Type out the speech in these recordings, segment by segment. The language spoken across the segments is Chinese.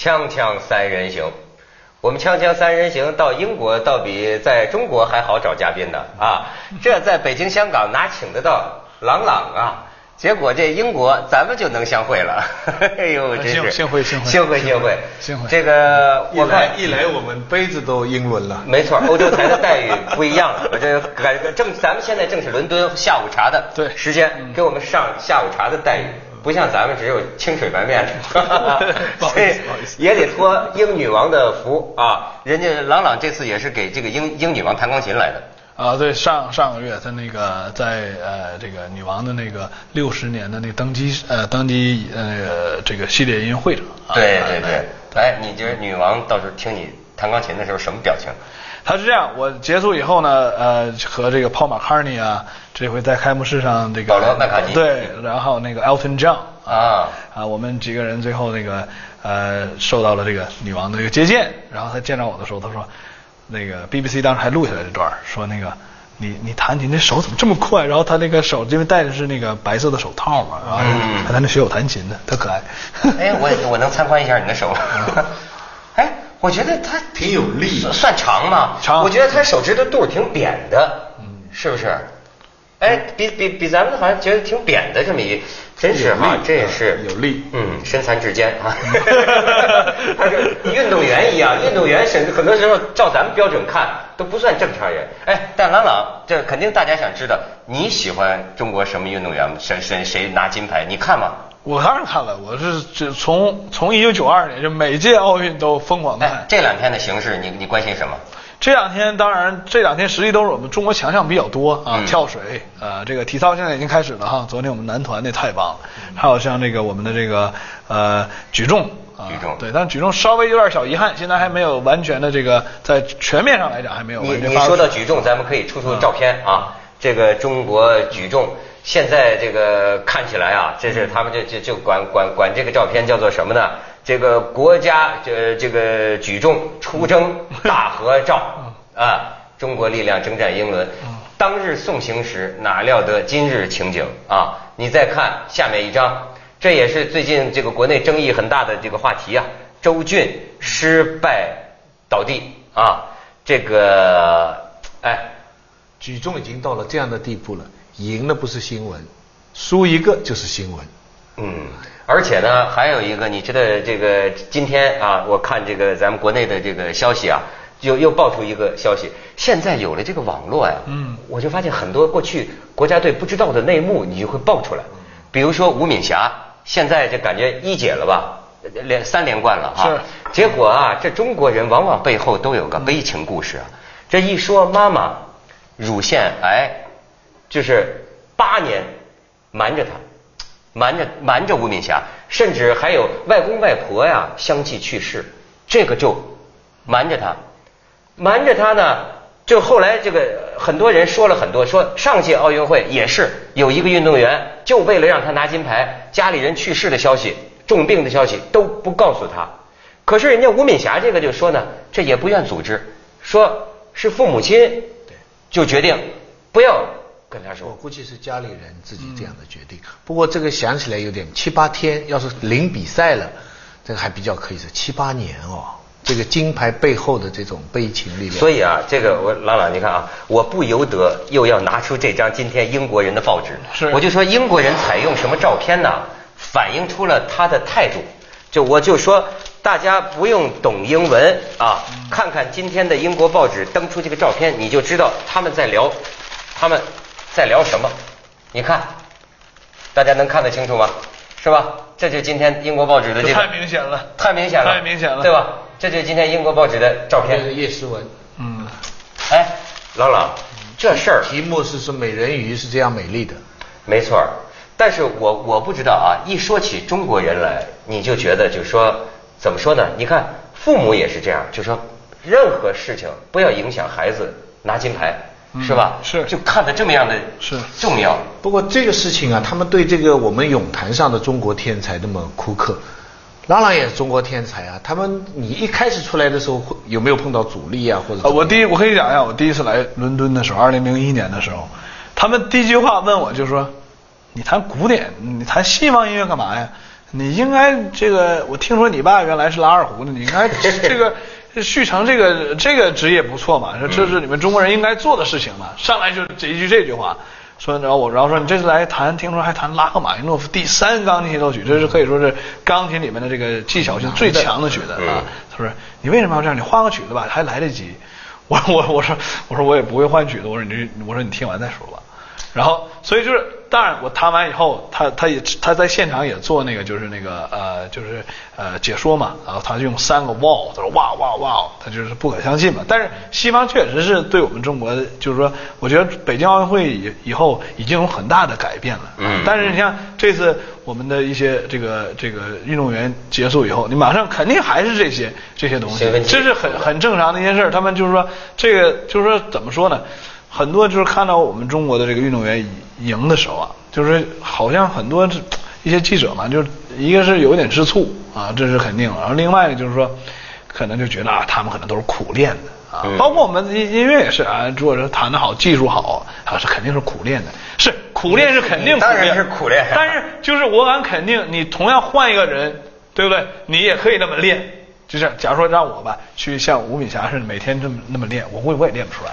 锵锵三人行，我们锵锵三人行到英国倒比在中国还好找嘉宾呢啊！这在北京、香港哪请得到郎朗啊？结果这英国咱们就能相会了，哎呦，真是幸会幸会幸会幸会幸会这个一我看来一来，我们杯子都英伦了。没错，欧洲台的待遇不一样了。我这感觉正，咱们现在正是伦敦下午茶的对时间，给我们上下午茶的待遇，不像咱们只有清水白面所以 也得托英女王的福啊。人家郎朗这次也是给这个英英女王弹钢琴来的。啊，对，上上个月在那个在呃这个女王的那个六十年的那个登基呃登基呃这个系列音乐会上，啊对对哎对，哎，你觉得女王到时候听你弹钢琴的时候什么表情？他是这样，我结束以后呢，呃，和这个 Paul McCartney 啊，这回在开幕式上这个保罗麦卡尼对，然后那个 Elton John 啊啊，我们几个人最后那个呃受到了这个女王的这个接见，然后他见着我的时候，他说那个 BBC 当时还录下来这段，说那个。你你弹琴这手怎么这么快？然后他那个手因为戴的是那个白色的手套嘛，然后嗯还在那学我弹琴呢，特可爱。哎，我我能参观一下你的手？哎，我觉得他挺有力算算长吗？长我觉得他手指头肚挺扁的，嗯，是不是？哎，比比比咱们好像觉得挺扁的这么一，真是哈，这也是有力嗯，身残志坚啊。他 是运动员一样，运动员甚至很多时候照咱们标准看都不算正常人。哎，但郎朗，这肯定大家想知道你喜欢中国什么运动员吗？谁谁谁拿金牌？你看吗？我当然看了，我是这从从一九九二年就每届奥运都疯狂的看。哎，这两天的形势，你你关心什么？这两天当然，这两天实际都是我们中国强项比较多啊，嗯跳水，呃，这个体操现在已经开始了哈。昨天我们男团那太棒了，还有像这个我们的这个呃举重，啊举重对，但是举重稍微有点小遗憾，现在还没有完全的这个在全面上来讲还没有你你说到举重，咱们可以出出照片啊。这个中国举重现在这个看起来啊，这是他们就就就管管管这个照片叫做什么呢？这个国家这这个举重出征大合照啊，中国力量征战英伦。当日送行时，哪料得今日情景啊！你再看下面一张，这也是最近这个国内争议很大的这个话题啊。周俊失败倒地啊，这个哎，举重已经到了这样的地步了，赢了不是新闻，输一个就是新闻。嗯，而且呢，还有一个，你知道这个今天啊，我看这个咱们国内的这个消息啊，又又爆出一个消息，现在有了这个网络呀，嗯我就发现很多过去国家队不知道的内幕，你就会爆出来。比如说吴敏霞，现在这感觉一姐了吧，连三连冠了哈。是结果啊，这中国人往往背后都有个悲情故事啊。这一说妈妈乳腺癌，就是八年瞒着他，瞒着瞒着吴敏霞，甚至还有外公外婆呀相继去世，这个就瞒着他，瞒着他呢。就后来这个很多人说了很多，说上届奥运会也是有一个运动员，就为了让他拿金牌，家里人去世的消息、重病的消息都不告诉他。可是人家吴敏霞这个就说呢，这也不愿组织，说是父母亲就决定不要跟他我。估计是家里人自己这样的决定。不过这个想起来有点七八天，要是零比赛了，这个还比较可以是七八年哦。这个金牌背后的这种悲情力量，所以啊，这个我朗朗，你看啊，我不由得又要拿出这张今天英国人的报纸，是我就说英国人采用什么照片呢？反映出了他的态度。就我就说，大家不用懂英文啊，看看今天的英国报纸登出这个照片，你就知道他们在聊，他们在聊什么。你看，大家能看得清楚吗？是吧？这就是今天英国报纸的这个，太明显了太明显了，太明显了对吧？这就是今天英国报纸的照片这。个叶诗文，嗯，哎，朗朗，这事儿题目是说美人鱼是这样美丽的，没错儿，但是我我不知道啊，一说起中国人来，你就觉得就说怎么说呢？你看父母也是这样，就说任何事情不要影响孩子拿金牌，嗯是吧？是就看得这么样的是重要。不过这个事情啊，他们对这个我们泳坛上的中国天才那么苛刻，郎朗也是中国天才啊。他们你一开始出来的时候，会有没有碰到阻力啊？或者呃，我第一我可以讲一下，我第一次来伦敦的时候，二零零一年的时候，他们第一句话问我就说：“你弹古典，你弹西方音乐干嘛呀？你应该这个，我听说你爸原来是拉二胡的，你应该这个续成这个这个职业不错嘛，说这是你们中国人应该做的事情嘛。上来就这一句这句话，说然后我然后说你这次来弹，听说还弹拉赫玛尼诺夫第三钢琴协奏曲，这是可以说是钢琴里面的这个技巧性最强的曲子啊。他说你为什么要这样？你换个曲子吧，还来得及。我我我说我说我也不会换曲子，我说你这我说你听完再说吧。然后，所以就是，当然我弹完以后，他他也他在现场也做那个，就是那个呃，就是呃解说嘛。然后他用三个哇，他说哇哇哇，他就是不可相信嘛。但是西方确实是对我们中国，就是说，我觉得北京奥运会以以后已经有很大的改变了。嗯。但是你像这次我们的一些这个这个运动员结束以后，你马上肯定还是这些这些东西，这是很很正常的一件事。他们就是说，这个就是说怎么说呢？很多就是看到我们中国的这个运动员赢的时候啊，就是好像很多一些记者嘛，就是一个是有点吃醋啊，这是肯定。然后另外呢，就是说，可能就觉得啊，他们可能都是苦练的啊。包括我们音音乐也是啊，如果是弹得好，技术好，啊是肯定是苦练的。是苦练是肯定，当然是苦练。但是就是我敢肯定，你同样换一个人，对不对？你也可以那么练。就是假如说让我吧，去像吴敏霞似的，每天这么那么练，我估计我也练不出来。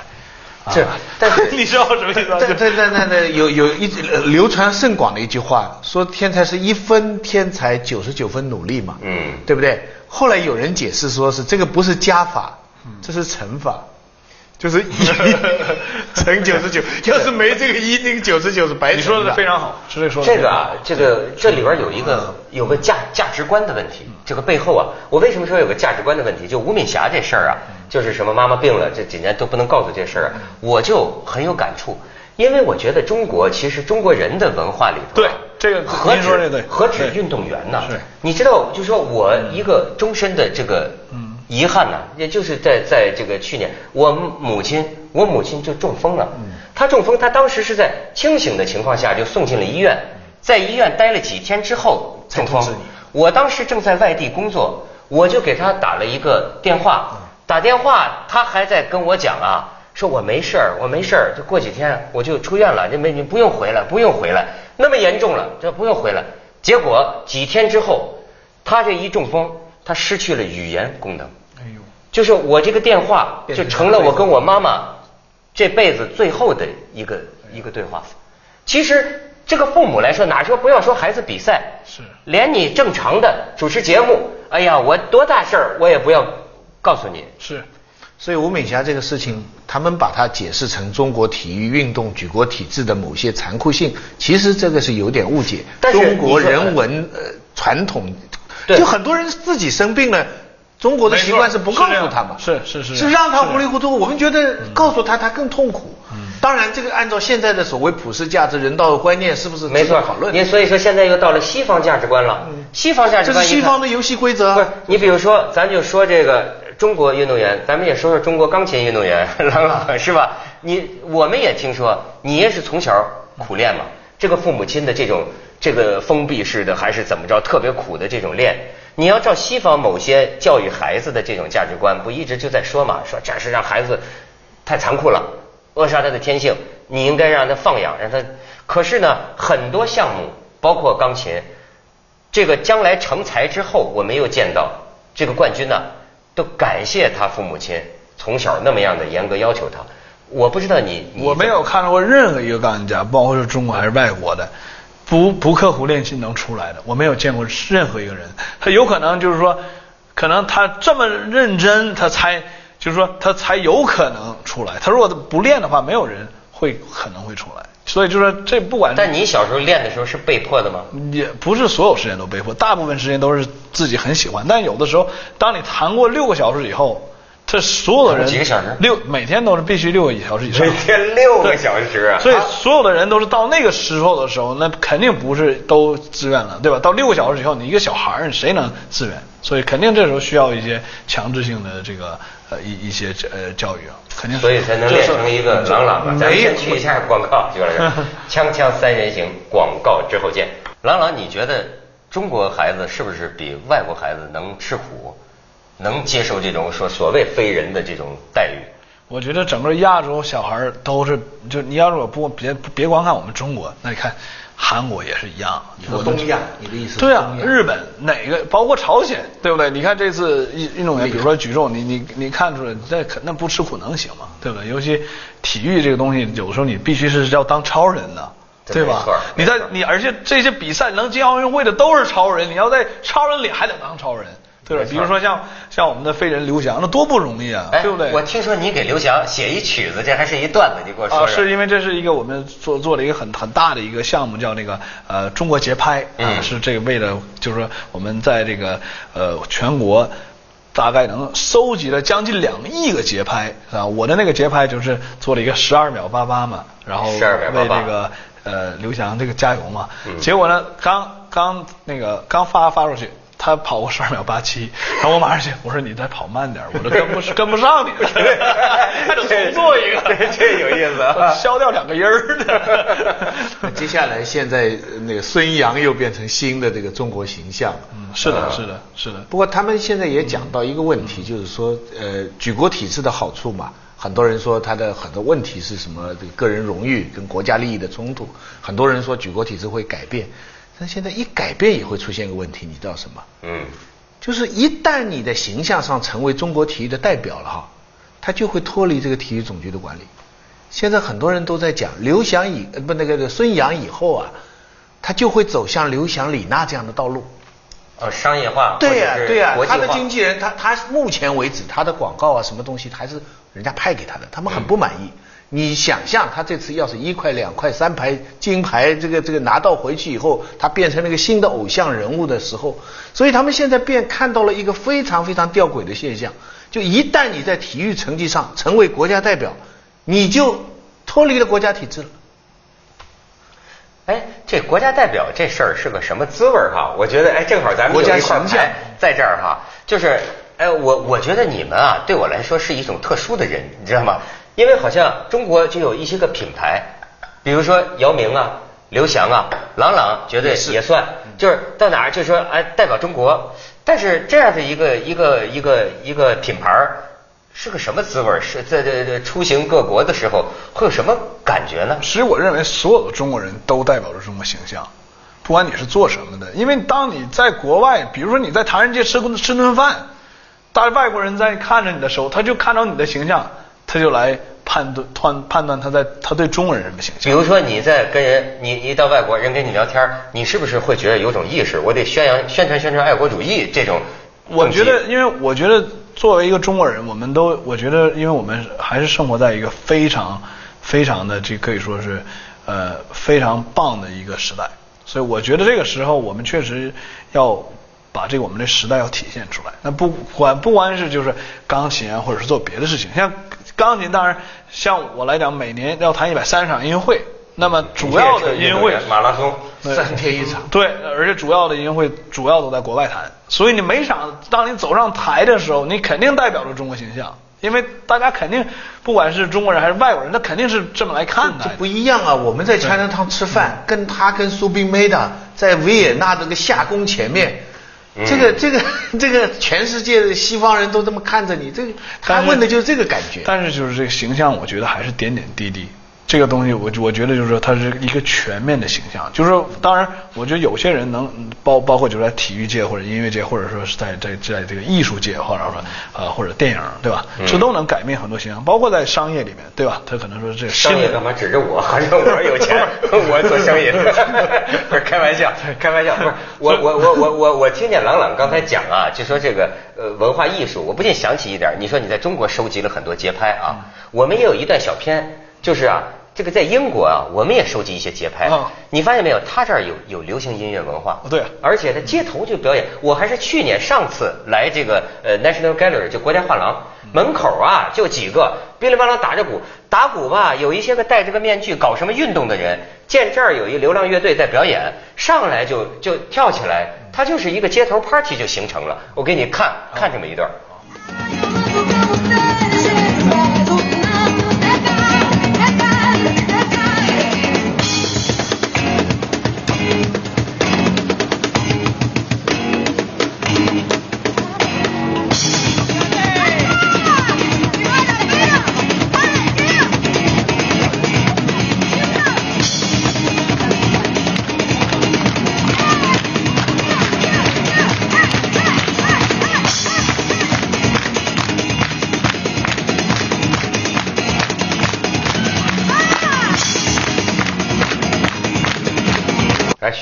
是，但是 你知道什么意思？对对对对对，有有一流传甚广的一句话，说天才是一分天才九十九分努力嘛，嗯，对不对？后来有人解释说是这个不是加法，这是乘法。就是一乘九十九，要是没这个一，那个九十九是白你说的非常好，是这说的。这个啊，这个这里边有一个有个价价值观的问题。这个背后啊，我为什么说有个价值观的问题？就吴敏霞这事儿啊，就是什么妈妈病了，这几年都不能告诉这事儿，我就很有感触。因为我觉得中国其实中国人的文化里头，对这个何止何止运动员呢？你知道，就说我一个终身的这个。遗憾呢，也就是在在这个去年，我母亲我母亲就中风了。她中风，她当时是在清醒的情况下就送进了医院，在医院待了几天之后中风。我当时正在外地工作，我就给她打了一个电话，打电话他还在跟我讲啊，说我没事儿，我没事儿，就过几天我就出院了，你没你不用回来，不用回来，那么严重了，这不用回来。结果几天之后，他这一中风，他失去了语言功能。哎呦就是我这个电话就成了我跟我妈妈这辈子最后的一个一个对话。其实这个父母来说，哪说不要说孩子比赛，是连你正常的主持节目，哎呀，我多大事儿我也不要告诉你。是，所以吴敏霞这个事情，他们把它解释成中国体育运动举国体制的某些残酷性，其实这个是有点误解。中国人文呃传统，就很多人自己生病了。中国的习惯是不告诉他嘛，是是是，是让他糊里糊涂。我们觉得告诉他他更痛苦。嗯当然，这个按照现在的所谓普世价值、人道的观念，是不是没错讨论？你所以说现在又到了西方价值观了。西方价值观，这是西方的游戏规则。不是，你比如说，咱就说这个中国运动员，咱们也说说中国钢琴运动员，是吧？你我们也听说，你也是从小苦练嘛？这个父母亲的这种这个封闭式的，还是怎么着？特别苦的这种练。你要照西方某些教育孩子的这种价值观，不一直就在说嘛？说这是让孩子太残酷了，扼杀他的天性。你应该让他放养，让他。可是呢，很多项目，包括钢琴，这个将来成才之后，我没有见到这个冠军呢，都感谢他父母亲从小那么样的严格要求他。我不知道你，我没有看到过任何一个钢琴家，包括是中国还是外国的。不不刻苦练习能出来的，我没有见过任何一个人。他有可能就是说，可能他这么认真，他才就是说他才有可能出来。他如果不练的话，没有人会可能会出来。所以就说这不管。但你小时候练的时候是被迫的吗？也不是所有时间都被迫，大部分时间都是自己很喜欢。但有的时候，当你弹过六个小时以后。这所有的人几个小时六每天都是必须六个小时以上，每天六个小时啊！所以所有的人都是到那个时候的时候，那肯定不是都自愿了，对吧？到六个小时以后，你一个小孩儿，谁能自愿？所以肯定这时候需要一些强制性的这个呃一一些呃教育啊，肯定。所以才能练成一个朗朗吧。咱先去一下广告，就是锵锵三人行广告之后见。朗朗，你觉得中国孩子是不是比外国孩子能吃苦？能接受这种说所谓非人的这种待遇？我觉得整个亚洲小孩都是，就你要是我不别别光看我们中国，那你看韩国也是一样。你说东亚，你的意思对啊日本哪个包括朝鲜，对不对？你看这次运运动员，比如说举重，你你你看出来，那可那不吃苦能行吗？对不对？尤其体育这个东西，有时候你必须是要当超人的。对吧？你在你而且这些比赛能进奥运会的都是超人，你要在超人里还得当超人，对比如说像像我们的飞人刘翔，那多不容易啊，哎，对不对？我听说你给刘翔写一曲子，这还是一段子，你给我说啊，说。是因为这是一个我们做做了一个很很大的一个项目，叫那个呃中国节拍啊，嗯是这个为了就是说我们在这个呃全国。大概能收集了将近两亿个节拍啊！我的那个节拍就是做了一个十二秒八八嘛，然后12秒88为这个呃刘翔这个加油嘛。嗯结果呢，刚刚那个刚发发出去，他跑过十二秒八七，然后我马上去，我说你再跑慢点，我都跟不跟不上你了，还得重做一个，这这有意思啊消掉两个音儿的。接下来现在呃那个孙杨又变成新的这个中国形象。嗯，是的，是的，是的。不过他们现在也讲到一个问题，就是说，呃，举国体制的好处嘛，很多人说他的很多问题是什么？这个个人荣誉跟国家利益的冲突，很多人说举国体制会改变，但现在一改变也会出现一个问题，你知道什么？嗯，就是一旦你的形象上成为中国体育的代表了哈，他就会脱离这个体育总局的管理。现在很多人都在讲刘翔以呃不那个孙杨以后啊，他就会走向刘翔、李娜这样的道路。哦，商业化，对呀、对呀、他的经纪人，他他目前为止他的广告啊，什么东西还是人家派给他的，他们很不满意。你想象他这次要是一块、两块、三牌金牌，这个这个拿到回去以后，他变成了一个新的偶像人物的时候，所以他们现在便看到了一个非常非常吊诡的现象，就一旦你在体育成绩上成为国家代表，你就脱离了国家体制了。哎，这国家代表这事儿是个什么滋味儿哈？我觉得哎，正好咱们国家有一块形象牌在这儿哈，就是哎，我我觉得你们啊，对我来说是一种特殊的人，你知道吗？因为好像中国就有一些个品牌，比如说姚明啊、刘翔啊、郎朗，绝对也算，就是到哪儿就说哎代表中国，但是这样的一个一个一个一个品牌儿是个什么滋味？是在这这出行各国的时候会有什么感觉呢？其实我认为所有的中国人都代表着中国形象，不管你是做什么的，因为当你在国外，比如说你在唐人街吃吃顿饭，大外国人在看着你的时候，他就看到你的形象，他就来判断判判断他在他对中国人什么形象。比如说你在跟人，你你到外国人跟你聊天，你是不是会觉得有种意识？我得宣扬宣传宣传爱国主义这种？我觉得，因为我觉得作为一个中国人，我们都，我觉得，因为我们还是生活在一个非常、非常的这可以说是呃非常棒的一个时代，所以我觉得这个时候我们确实要把这个我们的时代要体现出来。那不管不光是就是钢琴啊，或者是做别的事情，像钢琴，当然像我来讲，每年要弹一百三十场音乐会，那么主要的音乐会马拉松，三天一场。对，而且主要的音乐会主要都在国外弹，所以你每场当你走上台的时候，你肯定代表着中国形象，因为大家肯定不管是中国人还是外国人，他肯定是这么来看的。这不一样啊！我们在 China Town 吃饭，跟他跟苏冰梅的在维也纳这个夏宫前面，嗯这个这个这个全世界的西方人都这么看着你，这个他问的就是这个感觉。但是就是这个形象，我觉得还是点点滴滴。这个东西我，我觉得就是说，它是一个全面的形象。就是说，当然，我觉得有些人能嗯包包括就是在体育界或者音乐界，或者说是在在在这个艺术界，或者说呃或者电影，对吧？嗯这都能改变很多形象，包括在商业里面，对吧？他可能说这个商业干嘛指着我？好像我有钱，我做生意，不是开玩笑，开玩笑，不是我我我我我我听见朗朗刚才讲啊，就说这个呃文化艺术，我不禁想起一点，你说你在中国收集了很多节拍啊，我们也有一段小片，就是啊。这个在英国啊，我们也收集一些节拍。啊你发现没有？他这儿有有流行音乐文化。对而且他街头就表演。我还是去年上次来这个呃 National Gallery 就国家画廊门口啊，就几个噼里啪啦打着鼓，打鼓吧，有一些个戴着个面具搞什么运动的人，见这儿有一流浪乐队在表演，上来就就跳起来，他就是一个街头 party 就形成了。我给你看看这么一段。来，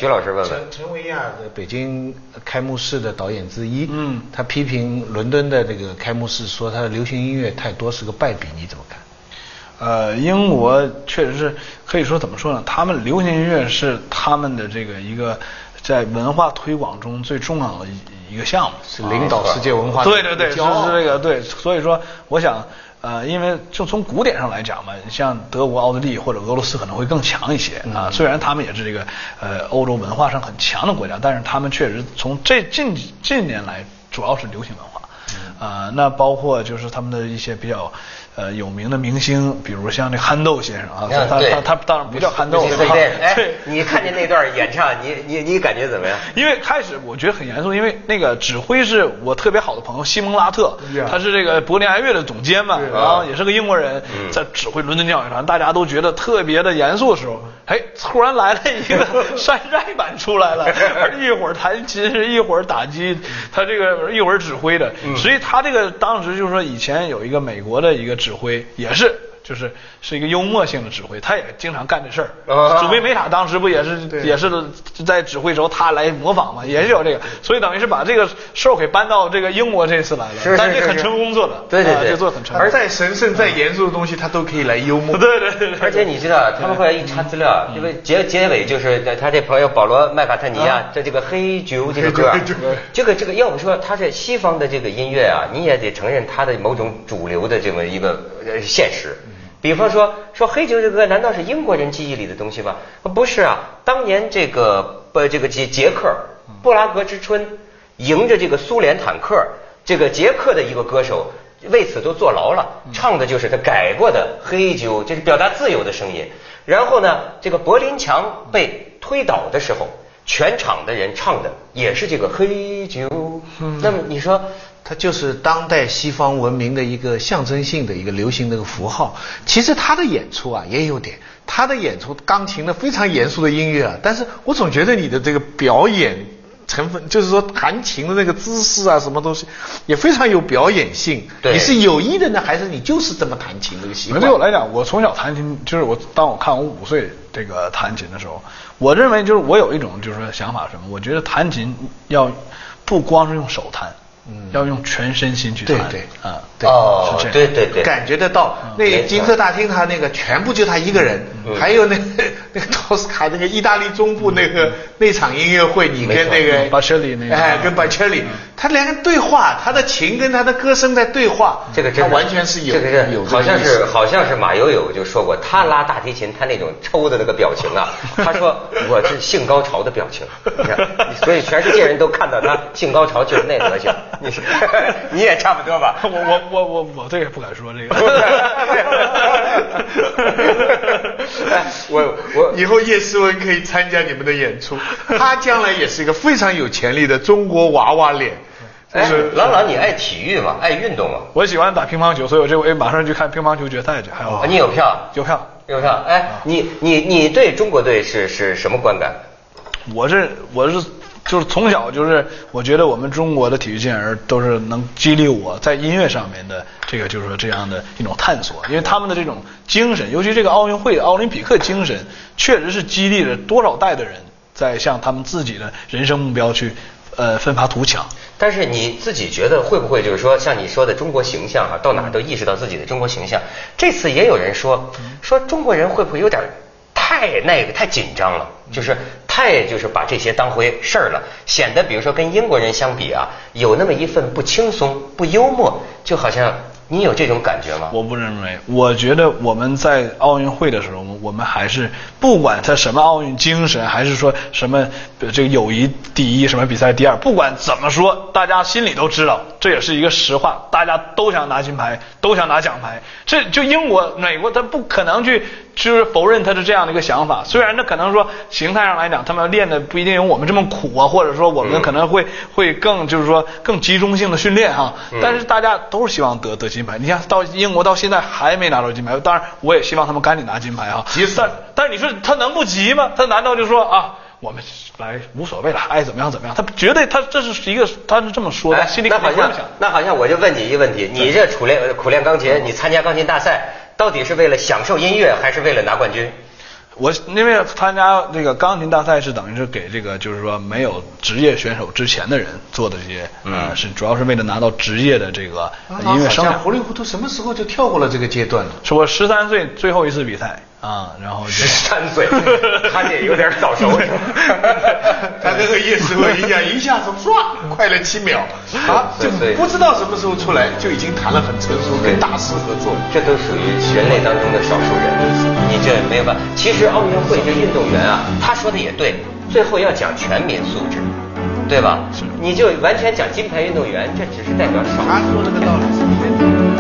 徐老师问问陈。陈维亚的北京开幕式的导演之一，嗯他批评伦敦的这个开幕式，说他的流行音乐太多是个败笔，你怎么看？呃，英国确实是可以说怎么说呢？他们流行音乐是他们的这个一个在文化推广中最重要的一一个项目，是领导世界文化的对对对，是骄傲是这个对，所以说我想。呃，因为就从古典上来讲嘛，像德国、奥地利或者俄罗斯可能会更强一些啊。虽然他们也是这个呃欧洲文化上很强的国家，但是他们确实从这近近年来主要是流行文化。啊、那包括就是他们的一些比较呃有名的明星，比如像那憨豆先生啊，他他他当然不叫憨豆对了，对对，哎对，你看见那段演唱，你你你感觉怎么样？因为开始我觉得很严肃，因为那个指挥是我特别好的朋友西蒙拉特他是这个柏林爱乐的总监嘛，然后也是个英国人嗯，在指挥伦敦交响乐团，大家都觉得特别的严肃的时候，哎，突然来了一个 山寨版出来了，一会儿弹琴，一会儿打击，他这个一会儿指挥的，所以他这个当时就是说以前有一个美国的一个指挥，也是。就是是一个幽默性的指挥，他也经常干这事儿。啊。指挥梅塔当时不也是也是在指挥时候他来模仿嘛，也是有这个，所以等于是把这个事儿给搬到这个英国这次来了，是是但这很成功做的，对对对。啊这做的很成功。而再神圣、再严肃的东西，他都可以来幽默。对对对对，而且你知道，他们后来一查资料，因为结结尾就是他这朋友保罗麦卡特尼啊，这这个黑酒这个歌这个这个要不说他是西方的这个音乐啊，你也得承认他的某种主流的这么一个呃现实。比方说说黑酒这个歌，难道是英国人记忆里的东西吗？不是啊，当年这个呃这个捷捷克布拉格之春，迎着这个苏联坦克，这个捷克的一个歌手为此都坐牢了，唱的就是他改过的黑酒，就是表达自由的声音。然后呢，这个柏林墙被推倒的时候，全场的人唱的也是这个黑酒。那么你说，它就是当代西方文明的一个象征性的一个流行的一个符号。其实他的演出啊也有点，他的演出钢琴的非常严肃的音乐啊，但是我总觉得你的这个表演成分，就是说弹琴的那个姿势啊，什么东西也非常有表演性。对你是有意的呢，还是你就是这么弹琴这个习惯？对我来讲，我从小弹琴，就是我当我看我五岁这个弹琴的时候，我认为就是我有一种就是说想法什么？我觉得弹琴要不光是用手弹，嗯。要用全身心去弹。对对。啊，对哦是，这样。对对对，感觉得到，那金色大厅他那个全部就他一个人，嗯。还有那个 那个托斯卡那个意大利中部那个那场音乐会，你跟那个巴切里那个。哎，跟巴切里，他连个对话，他的琴跟他的歌声在对话，这个真的他完全是有这个是有这好像是好像是马友友就说过，他拉大提琴，他那种抽的那个表情啊，他说我是性高潮的表情，你看，所以全世界人都看到他性高潮就是那德行，你是 你也差不多吧？我我我我我这个不敢说这个。哎我我以后叶诗文可以参加你们的演出，他将来也是一个非常有潜力的中国娃娃脸。哎，郎朗，你爱体育吗？爱运动吗？我喜欢打乒乓球，所以我这回马上去看乒乓球决赛去。还有、啊你有票？有票。有票？哎，你你你对中国队是是什么观感？我是我是就是从小就是我觉得我们中国的体育健儿都是能激励我在音乐上面的这个就是说这样的一种探索，因为他们的这种精神，尤其这个奥运会奥林匹克精神，确实是激励了多少代的人在向他们自己的人生目标去呃奋发图强。但是你自己觉得会不会就是说，像你说的中国形象哈、到哪儿都意识到自己的中国形象。这次也有人说，说中国人会不会有点太那个太紧张了，就是太就是把这些当回事儿了，显得比如说跟英国人相比啊，有那么一份不轻松、不幽默，就好像你有这种感觉吗？我不认为，我觉得我们在奥运会的时候，我们还是不管他什么奥运精神，还是说什么这个友谊第一，什么比赛第二，不管怎么说，大家心里都知道，这也是一个实话，大家都想拿金牌，都想拿奖牌。这就英国、美国，他不可能去就是否认他是这样的一个想法。虽然他可能说形态上来讲，他们练的不一定有我们这么苦啊，或者说我们可能会、会更就是说更集中性的训练哈，嗯但是大家都是希望得得金牌。你看到英国到现在还没拿到金牌，当然我也希望他们赶紧拿金牌哈。急死但但是你说他能不急吗？他难道就说啊？我们来无所谓了，爱怎么样怎么样？他绝对，他这是一个，他是这么说的，哎心里那好像。那好像我就问你一个问题，你这苦练苦练钢琴，你参加钢琴大赛，到底是为了享受音乐，还是为了拿冠军？我因为参加这个钢琴大赛是等于是给这个就是说没有职业选手之前的人做的这些，呃，是主要是为了拿到职业的这个音乐生涯。糊里糊涂什么时候就跳过了这个阶段了？是我十三岁最后一次比赛啊，然后十三岁，他也有点早熟。他跟个叶师傅一样，一下子唰快了七秒啊，就不知道什么时候出来就已经弹了很成熟，跟大师合作，这都属于人类当中的少数人。你这没有办法，其实。奥运会这运动员啊，他说的也对，最后要讲全民素质，对吧？你就完全讲金牌运动员，这只是代表少数。他说这个道理是对的。